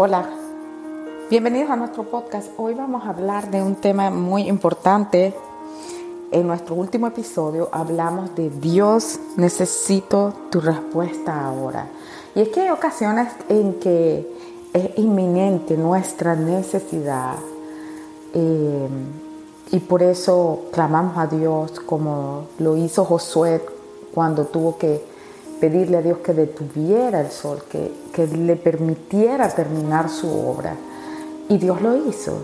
Hola, bienvenidos a nuestro podcast. Hoy vamos a hablar de un tema muy importante. En nuestro último episodio hablamos de Dios, necesito tu respuesta ahora. Y es que hay ocasiones en que es inminente nuestra necesidad eh, y por eso clamamos a Dios como lo hizo Josué cuando tuvo que pedirle a Dios que detuviera el sol, que, que le permitiera terminar su obra. Y Dios lo hizo.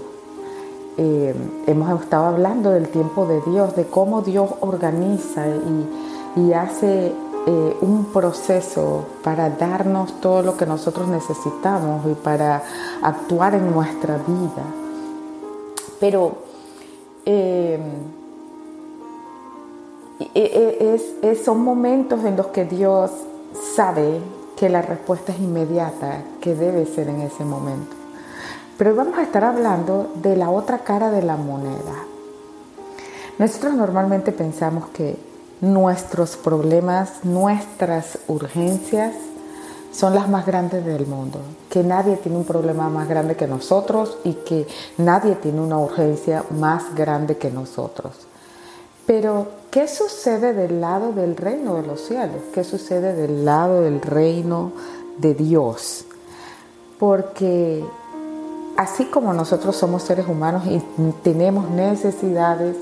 Eh, hemos estado hablando del tiempo de Dios, de cómo Dios organiza y, y hace eh, un proceso para darnos todo lo que nosotros necesitamos y para actuar en nuestra vida. Pero eh, es, son momentos en los que Dios sabe que la respuesta es inmediata, que debe ser en ese momento. Pero vamos a estar hablando de la otra cara de la moneda. Nosotros normalmente pensamos que nuestros problemas, nuestras urgencias son las más grandes del mundo, que nadie tiene un problema más grande que nosotros y que nadie tiene una urgencia más grande que nosotros. Pero, ¿qué sucede del lado del reino de los cielos? ¿Qué sucede del lado del reino de Dios? Porque así como nosotros somos seres humanos y tenemos necesidades,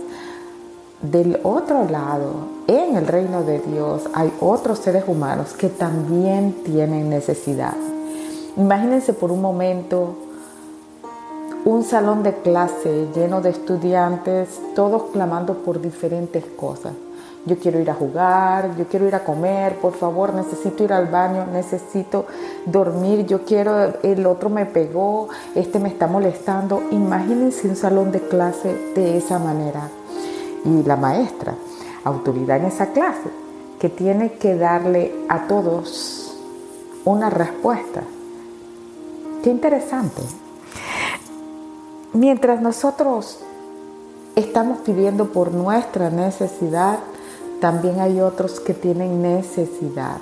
del otro lado, en el reino de Dios, hay otros seres humanos que también tienen necesidad. Imagínense por un momento un salón de clase lleno de estudiantes, todos clamando por diferentes cosas. Yo quiero ir a jugar, yo quiero ir a comer, por favor, necesito ir al baño, necesito dormir, yo quiero, el otro me pegó, este me está molestando. Imagínense un salón de clase de esa manera. Y la maestra, autoridad en esa clase, que tiene que darle a todos una respuesta. Qué interesante. Mientras nosotros estamos pidiendo por nuestra necesidad, también hay otros que tienen necesidad.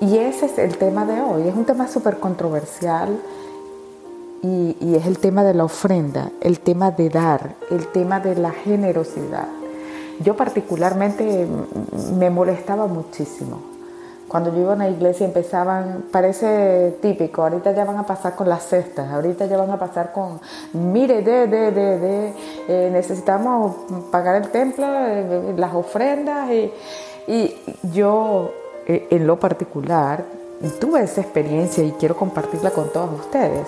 Y ese es el tema de hoy. Es un tema súper controversial y, y, es el tema de la ofrenda, el tema de dar, el tema de la generosidad. Yo particularmente me molestaba muchísimo cuando yo iba a una iglesia empezaban, parece típico, ahorita ya van a pasar con las cestas, ahorita ya van a pasar con, mire, de, de, de, de, eh, necesitamos pagar el templo, eh, las ofrendas, y, y yo eh, en lo particular tuve esa experiencia y quiero compartirla con todos ustedes,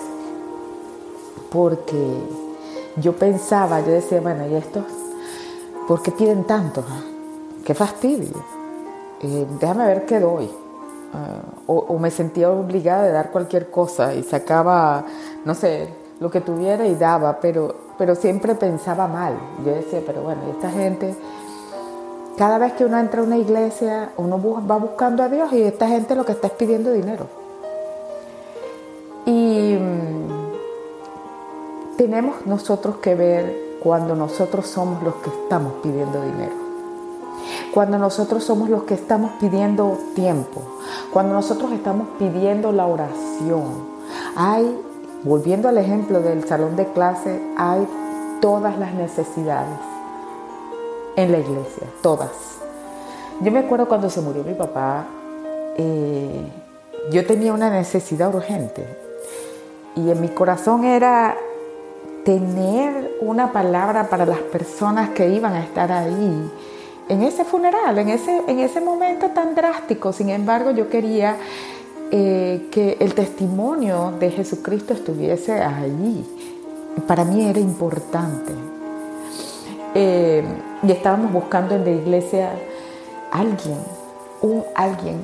porque yo pensaba, yo decía, bueno, ¿y esto? ¿Por qué piden tanto? ¡Qué fastidio! Déjame ver qué doy. Ah, o, me sentía obligada de dar cualquier cosa y sacaba, no sé, lo que tuviera y daba, pero, pero siempre pensaba mal. Yo decía, pero bueno, esta gente, cada vez que uno entra a una iglesia, uno va buscando a Dios y esta gente lo que está es pidiendo dinero. Y mm, tenemos nosotros que ver cuando nosotros somos los que estamos pidiendo dinero cuando nosotros somos los que estamos pidiendo tiempo, cuando nosotros estamos pidiendo la oración. Hay, volviendo al ejemplo del salón de clase, hay todas las necesidades en la iglesia, todas. Yo me acuerdo cuando se murió mi papá, eh, yo tenía una necesidad urgente y en mi corazón era tener una palabra para las personas que iban a estar ahí en ese funeral, en ese, en ese momento tan drástico. Sin embargo, yo quería eh, que el testimonio de Jesucristo estuviese allí. Para mí era importante. Eh, y estábamos buscando en la iglesia alguien, un alguien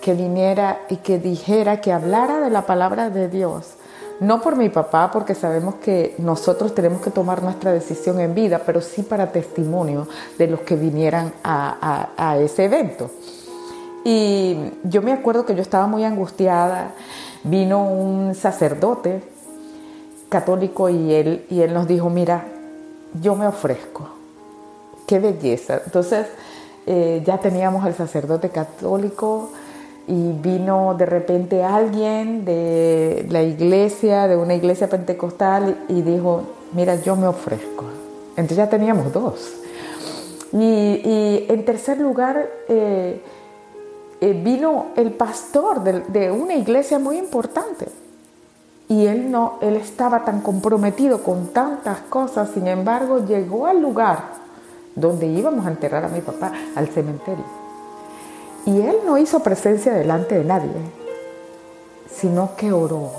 que viniera y que dijera, que hablara de la palabra de Dios no por mi papá, porque sabemos que nosotros tenemos que tomar nuestra decisión en vida, pero sí para testimonio de los que vinieran a, ese evento. Y yo me acuerdo que yo estaba muy angustiada. Vino un sacerdote católico y él, y él nos dijo, mira, yo me ofrezco. Qué belleza. Entonces eh, ya teníamos al sacerdote católico y vino de repente alguien de la iglesia, de una iglesia pentecostal, y dijo, mira, yo me ofrezco. Entonces ya teníamos dos. Y, en tercer lugar, eh, eh, vino el pastor de, de, una iglesia muy importante. Y él no, él estaba tan comprometido con tantas cosas, sin embargo, llegó al lugar donde íbamos a enterrar a mi papá, al cementerio y él no hizo presencia delante de nadie, sino que oró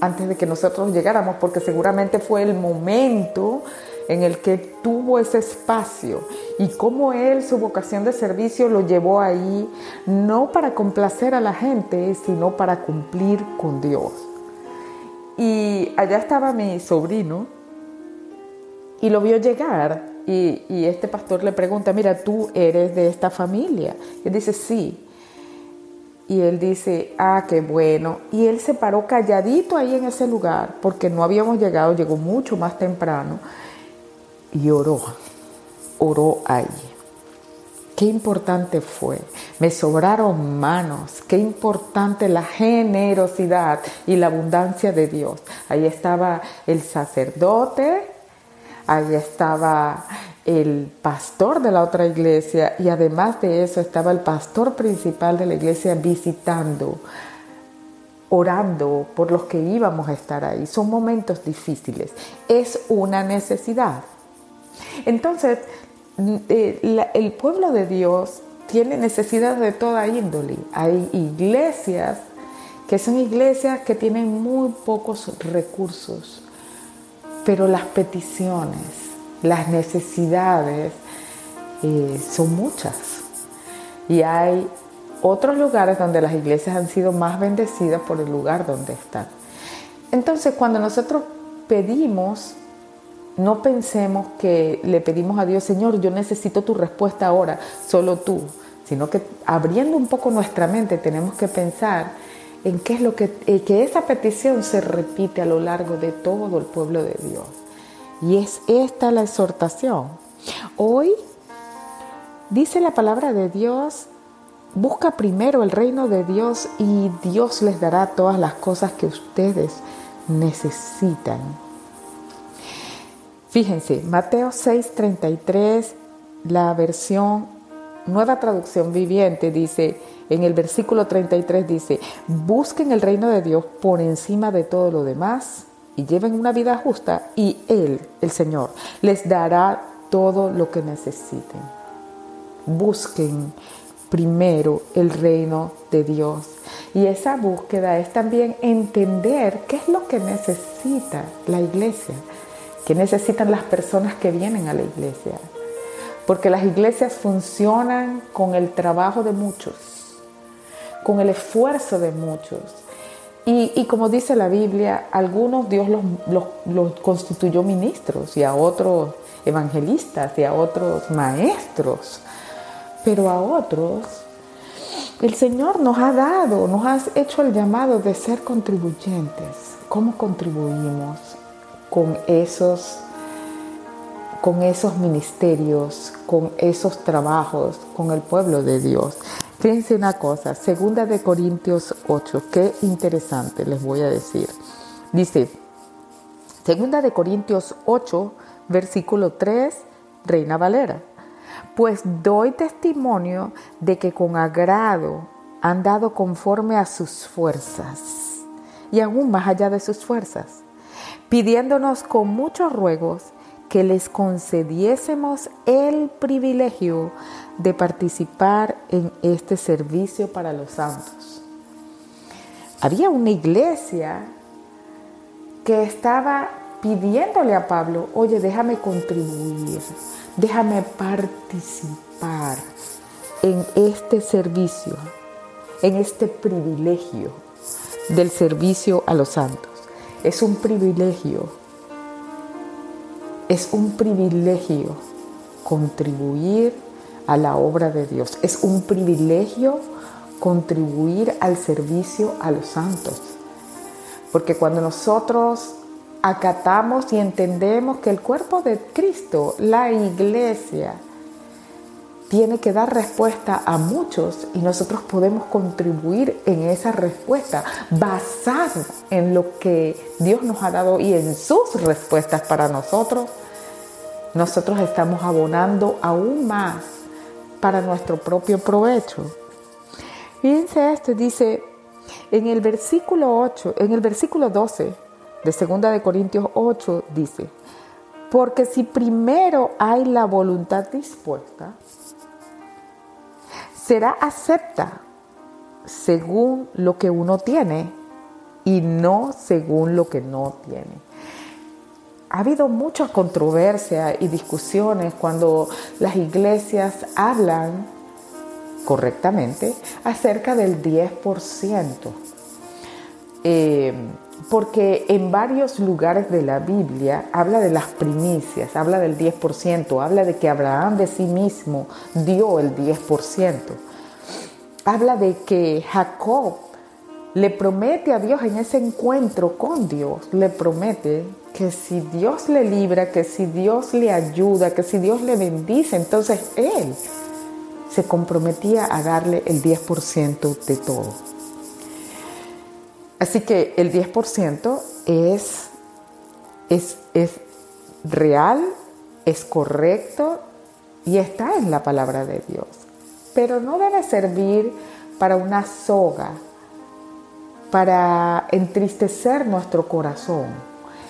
antes de que nosotros llegáramos, porque seguramente fue el momento en el que tuvo ese espacio y cómo él su vocación de servicio lo llevó ahí, no para complacer a la gente, sino para cumplir con Dios. Y allá estaba mi sobrino y lo vio llegar y, este pastor le pregunta, mira, tú eres de esta familia. Y él dice, sí. Y él dice, ah, qué bueno. Y él se paró calladito ahí en ese lugar, porque no habíamos llegado, llegó mucho más temprano, y oró, oró ahí. Qué importante fue. Me sobraron manos. Qué importante la generosidad y la abundancia de Dios. Ahí estaba el sacerdote, ahí estaba el pastor de la otra iglesia y además de eso estaba el pastor principal de la iglesia visitando, orando por los que íbamos a estar ahí. Son momentos difíciles, es una necesidad. Entonces, eh, el pueblo de Dios tiene necesidad de toda índole. Hay iglesias que son iglesias que tienen muy pocos recursos pero las peticiones, las necesidades eh, son muchas. Y hay otros lugares donde las iglesias han sido más bendecidas por el lugar donde están. Entonces, cuando nosotros pedimos, no pensemos que le pedimos a Dios, Señor, yo necesito tu respuesta ahora, solo tú, sino que abriendo un poco nuestra mente tenemos que pensar en qué es lo que, eh, que esa petición se repite a lo largo de todo el pueblo de Dios. Y es esta la exhortación. Hoy dice la palabra de Dios, busca primero el reino de Dios y Dios les dará todas las cosas que ustedes necesitan. Fíjense, Mateo 6:33, la versión nueva traducción viviente dice, en el versículo 33 dice, busquen el reino de Dios por encima de todo lo demás y lleven una vida justa y Él, el Señor, les dará todo lo que necesiten. Busquen primero el reino de Dios. Y esa búsqueda es también entender qué es lo que necesita la iglesia, qué necesitan las personas que vienen a la iglesia. Porque las iglesias funcionan con el trabajo de muchos con el esfuerzo de muchos. Y, como dice la Biblia, algunos Dios los, constituyó ministros y a otros evangelistas y a otros maestros, pero a otros el Señor nos ha dado, nos ha hecho el llamado de ser contribuyentes. ¿Cómo contribuimos con esos, con esos ministerios, con esos trabajos, con el pueblo de Dios? Fíjense una cosa, segunda de Corintios 8, qué interesante les voy a decir. Dice, segunda de Corintios 8, versículo 3, Reina Valera. Pues doy testimonio de que con agrado han dado conforme a sus fuerzas y aún más allá de sus fuerzas, pidiéndonos con muchos ruegos que les concediésemos el privilegio de participar en este servicio para los santos. Había una iglesia que estaba pidiéndole a Pablo, oye, déjame contribuir, déjame participar en este servicio, en este privilegio del servicio a los santos. Es un privilegio es un privilegio contribuir a la obra de Dios. Es un privilegio contribuir al servicio a los santos. Porque cuando nosotros acatamos y entendemos que el cuerpo de Cristo, la iglesia, tiene que dar respuesta a muchos y nosotros podemos contribuir en esa respuesta basado en lo que Dios nos ha dado y en sus respuestas para nosotros, nosotros estamos abonando aún más para nuestro propio provecho. Fíjense esto, dice en el versículo 8, en el versículo 12 de 2 de Corintios 8 dice, porque si primero hay la voluntad dispuesta, será acepta según lo que uno tiene y no según lo que no tiene. Ha habido mucha controversia y discusiones cuando las iglesias hablan correctamente acerca del 10%. Eh, porque en varios lugares de la Biblia habla de las primicias, habla del 10%, habla de que Abraham de sí mismo dio el 10%. Habla de que Jacob le promete a Dios en ese encuentro con Dios, le promete que si Dios le libra, que si Dios le ayuda, que si Dios le bendice, entonces él se comprometía a darle el 10% de todo. Así que el 10% es, es, es real, es correcto y está en la palabra de Dios. Pero no debe servir para una soga, para entristecer nuestro corazón.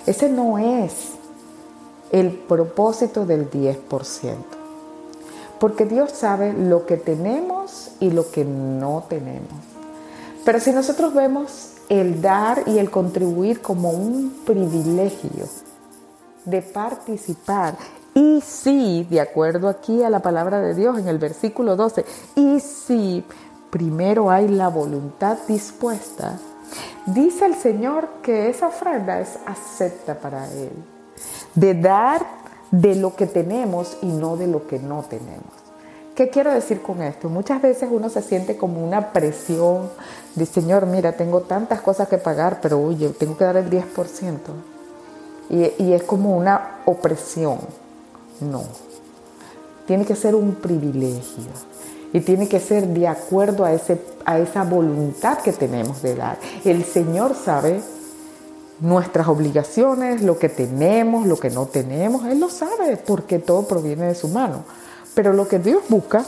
Ese no es el propósito del 10%. Porque Dios sabe lo que tenemos y lo que no tenemos. Pero si nosotros vemos el dar y el contribuir como un privilegio de participar. Y si, de acuerdo aquí a la palabra de Dios en el versículo 12, y si primero hay la voluntad dispuesta, dice el Señor que esa ofrenda es acepta para Él, de dar de lo que tenemos y no de lo que no tenemos. ¿Qué quiero decir con esto? Muchas veces uno se siente como una presión de, Señor, mira, tengo tantas cosas que pagar, pero oye, tengo que dar el 10%. Y, y es como una opresión. No. Tiene que ser un privilegio. Y tiene que ser de acuerdo a, ese, a esa voluntad que tenemos de dar. El Señor sabe nuestras obligaciones, lo que tenemos, lo que no tenemos. Él lo sabe porque todo proviene de su mano. Pero lo que Dios busca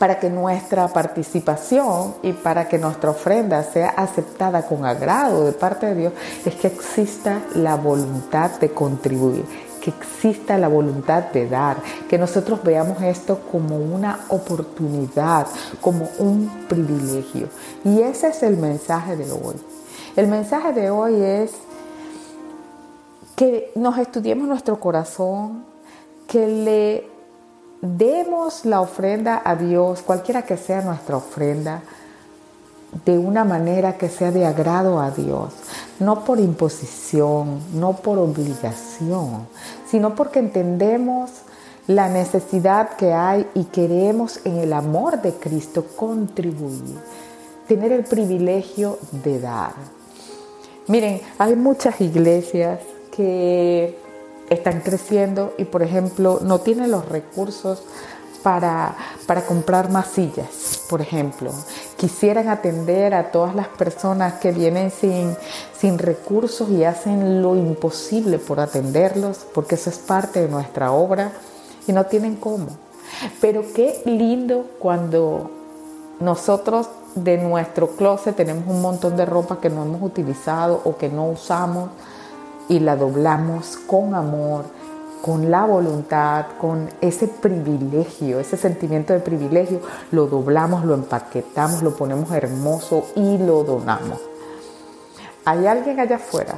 para que nuestra participación y para que nuestra ofrenda sea aceptada con agrado de parte de Dios es que exista la voluntad de contribuir, que exista la voluntad de dar, que nosotros veamos esto como una oportunidad, como un privilegio. Y ese es el mensaje de hoy. El mensaje de hoy es que nos estudiemos nuestro corazón, que le demos la ofrenda a Dios, cualquiera que sea nuestra ofrenda, de una manera que sea de agrado a Dios, no por imposición, no por obligación, sino porque entendemos la necesidad que hay y queremos en el amor de Cristo contribuir, tener el privilegio de dar. Miren, hay muchas iglesias que están creciendo y, por ejemplo, no tienen los recursos para, para, comprar más sillas, por ejemplo. Quisieran atender a todas las personas que vienen sin, sin recursos y hacen lo imposible por atenderlos, porque eso es parte de nuestra obra y no tienen cómo. Pero qué lindo cuando nosotros de nuestro closet tenemos un montón de ropa que no hemos utilizado o que no usamos y la doblamos con amor, con la voluntad, con ese privilegio, ese sentimiento de privilegio, lo doblamos, lo empaquetamos, lo ponemos hermoso y lo donamos. Hay alguien allá afuera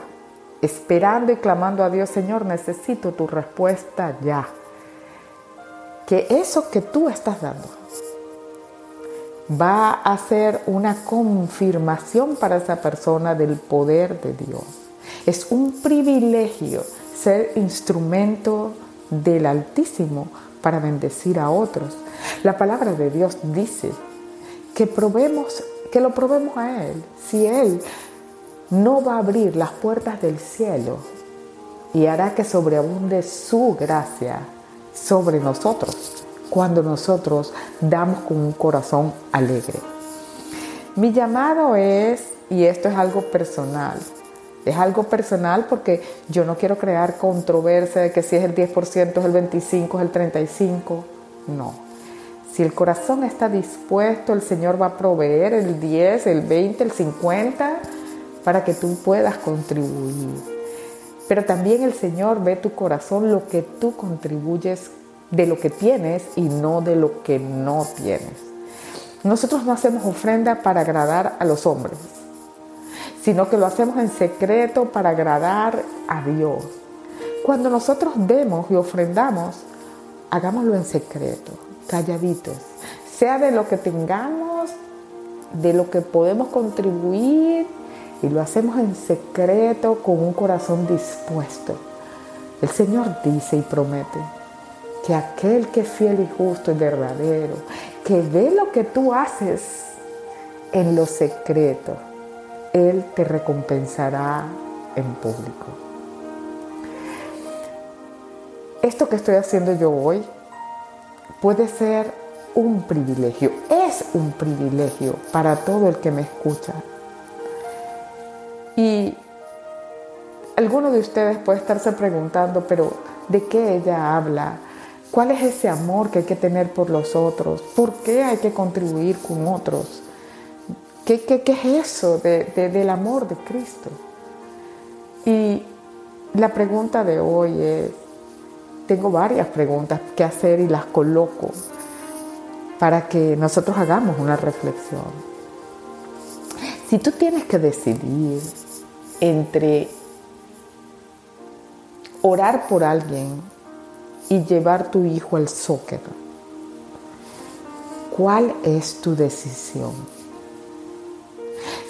esperando y clamando a Dios, Señor, necesito tu respuesta ya. Que eso que tú estás dando va a ser una confirmación para esa persona del poder de Dios es un privilegio ser instrumento del Altísimo para bendecir a otros. La palabra de Dios dice que probemos, que lo probemos a Él. Si Él no va a abrir las puertas del cielo y hará que sobreabunde su gracia sobre nosotros, cuando nosotros damos con un corazón alegre. Mi llamado es, y esto es algo personal, es algo personal porque yo no quiero crear controversia de que si es el 10%, es el 25%, es el 35%. No. Si el corazón está dispuesto, el Señor va a proveer el 10, el 20, el 50 para que tú puedas contribuir. Pero también el Señor ve tu corazón, lo que tú contribuyes de lo que tienes y no de lo que no tienes. Nosotros no hacemos ofrenda para agradar a los hombres, sino que lo hacemos en secreto para agradar a Dios. Cuando nosotros demos y ofrendamos, hagámoslo en secreto, calladitos, sea de lo que tengamos, de lo que podemos contribuir, y lo hacemos en secreto con un corazón dispuesto. El Señor dice y promete que aquel que es fiel y justo y verdadero, que ve lo que tú haces en lo secreto, Él te recompensará en público. Esto que estoy haciendo yo hoy puede ser un privilegio, es un privilegio para todo el que me escucha. Y alguno de ustedes puede estarse preguntando, pero ¿de qué ella habla? ¿Cuál es ese amor que hay que tener por los otros? ¿Por qué hay que contribuir con otros? ¿Qué, es eso del amor de Cristo? Y la pregunta de hoy es, tengo varias preguntas que hacer y las coloco para que nosotros hagamos una reflexión. Si tú tienes que decidir entre orar por alguien y llevar tu hijo al soccer, ¿cuál es tu decisión?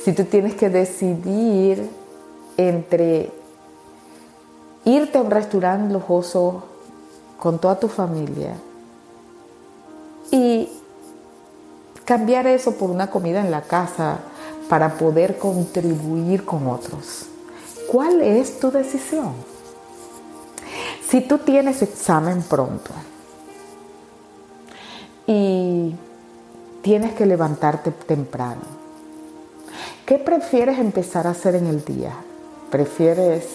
Si tú tienes que decidir entre irte a un restaurante lujoso con toda tu familia y cambiar eso por una comida en la casa para poder contribuir con otros. ¿Cuál es tu decisión? Si tú tienes examen pronto y tienes que levantarte temprano, ¿qué prefieres empezar a hacer en el día? ¿Prefieres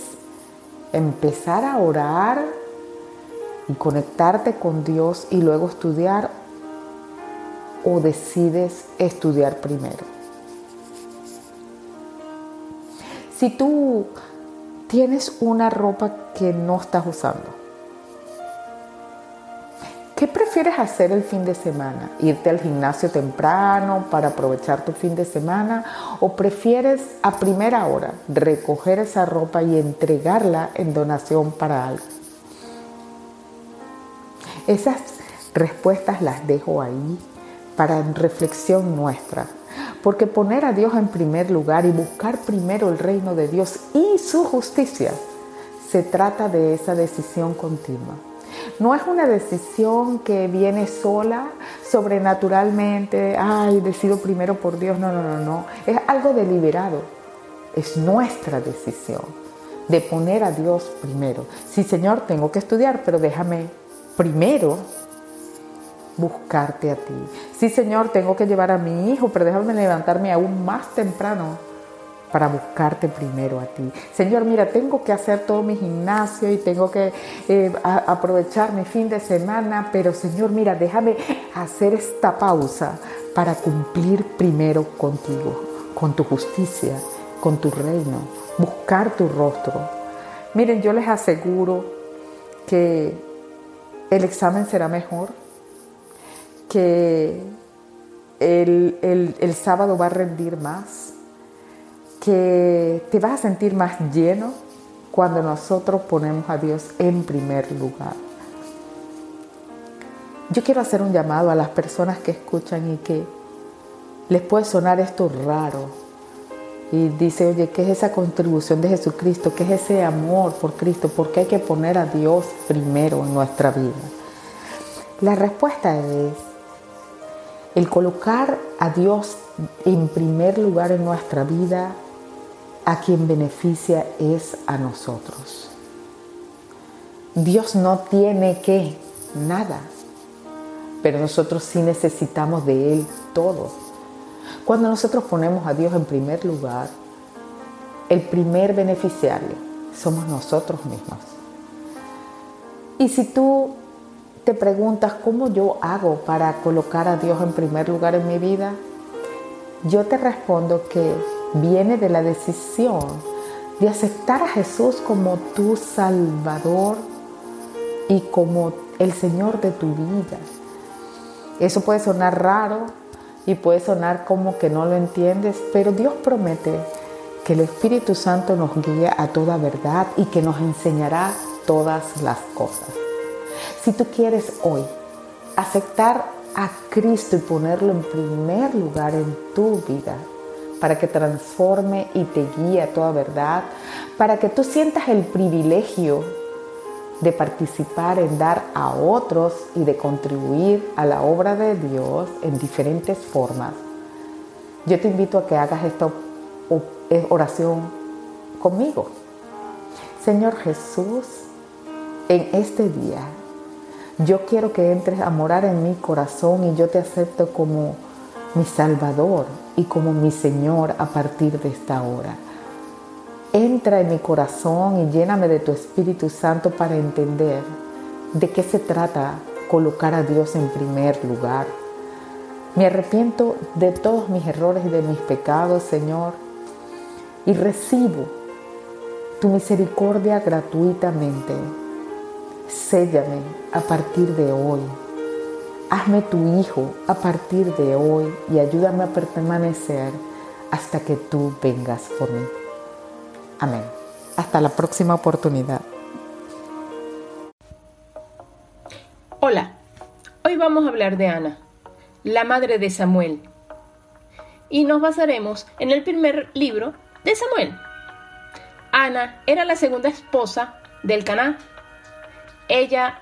empezar a orar y conectarte con Dios y luego estudiar o decides estudiar primero. Si tú tienes una ropa que no estás usando, ¿qué prefieres hacer el fin de semana? ¿Irte al gimnasio temprano para aprovechar tu fin de semana? ¿O prefieres a primera hora recoger esa ropa y entregarla en donación para algo? Esas respuestas las dejo ahí para reflexión nuestra. Porque poner a Dios en primer lugar y buscar primero el reino de Dios y su justicia, se trata de esa decisión continua. No es una decisión que viene sola, sobrenaturalmente, ay, decido primero por Dios. No, no, no, no. Es algo deliberado. Es nuestra decisión de poner a Dios primero. Sí, Señor, tengo que estudiar, pero déjame primero buscarte a ti. Sí, Señor, tengo que llevar a mi hijo, pero déjame levantarme aún más temprano para buscarte primero a ti. Señor, mira, tengo que hacer todo mi gimnasio y tengo que eh, aprovechar mi fin de semana, pero Señor, mira, déjame hacer esta pausa para cumplir primero contigo, con tu justicia, con tu reino, buscar tu rostro. Miren, yo les aseguro que el examen será mejor, que el, sábado va a rendir más, que te vas a sentir más lleno cuando nosotros ponemos a Dios en primer lugar. Yo quiero hacer un llamado a las personas que escuchan y que les puede sonar esto raro, y dice, oye, ¿qué es esa contribución de Jesucristo? ¿Qué es ese amor por Cristo? ¿Por qué hay que poner a Dios primero en nuestra vida? La respuesta es el colocar a Dios en primer lugar en nuestra vida, a quien beneficia es a nosotros. Dios no tiene que nada. pero nosotros sí necesitamos de Él todo. Cuando nosotros ponemos a Dios en primer lugar, el primer beneficiario somos nosotros mismos. Y si tú te preguntas cómo yo hago para colocar a Dios en primer lugar en mi vida, yo te respondo que viene de la decisión de aceptar a Jesús como tu Salvador y como el Señor de tu vida. Eso puede sonar raro y puede sonar como que no lo entiendes, pero Dios promete que el Espíritu Santo nos guía a toda verdad y que nos enseñará todas las cosas. Si tú quieres hoy aceptar a Cristo y ponerlo en primer lugar en tu vida, para que transforme y te guíe a toda verdad, para que tú sientas el privilegio de participar en dar a otros y de contribuir a la obra de Dios en diferentes formas. Yo te invito a que hagas esta oración conmigo. Señor Jesús, en este día, yo quiero que entres a morar en mi corazón y yo te acepto como mi Salvador y como mi Señor a partir de esta hora. Entra en mi corazón y lléname de tu Espíritu Santo para entender de qué se trata colocar a Dios en primer lugar. Me arrepiento de todos mis errores y de mis pecados, Señor, y recibo tu misericordia gratuitamente. Séllame a partir de hoy. Hazme tu hijo a partir de hoy y ayúdame a permanecer hasta que tú vengas por mí. Amén. Hasta la próxima oportunidad. Hola, hoy vamos a hablar de Ana, la madre de Samuel. Y nos basaremos en el primer libro de Samuel. Ana era la segunda esposa del Caná. Ella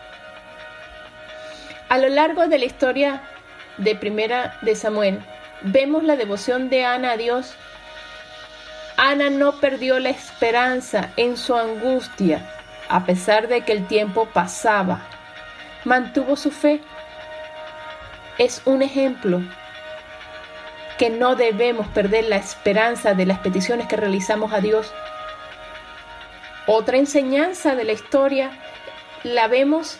A lo largo de la historia de Primera de Samuel, vemos la devoción de Ana a Dios Ana no perdió la esperanza en su angustia, a pesar de que el tiempo pasaba. Mantuvo su fe. Es un ejemplo que no debemos perder la esperanza de las peticiones que realizamos a Dios. Otra enseñanza de la historia la vemos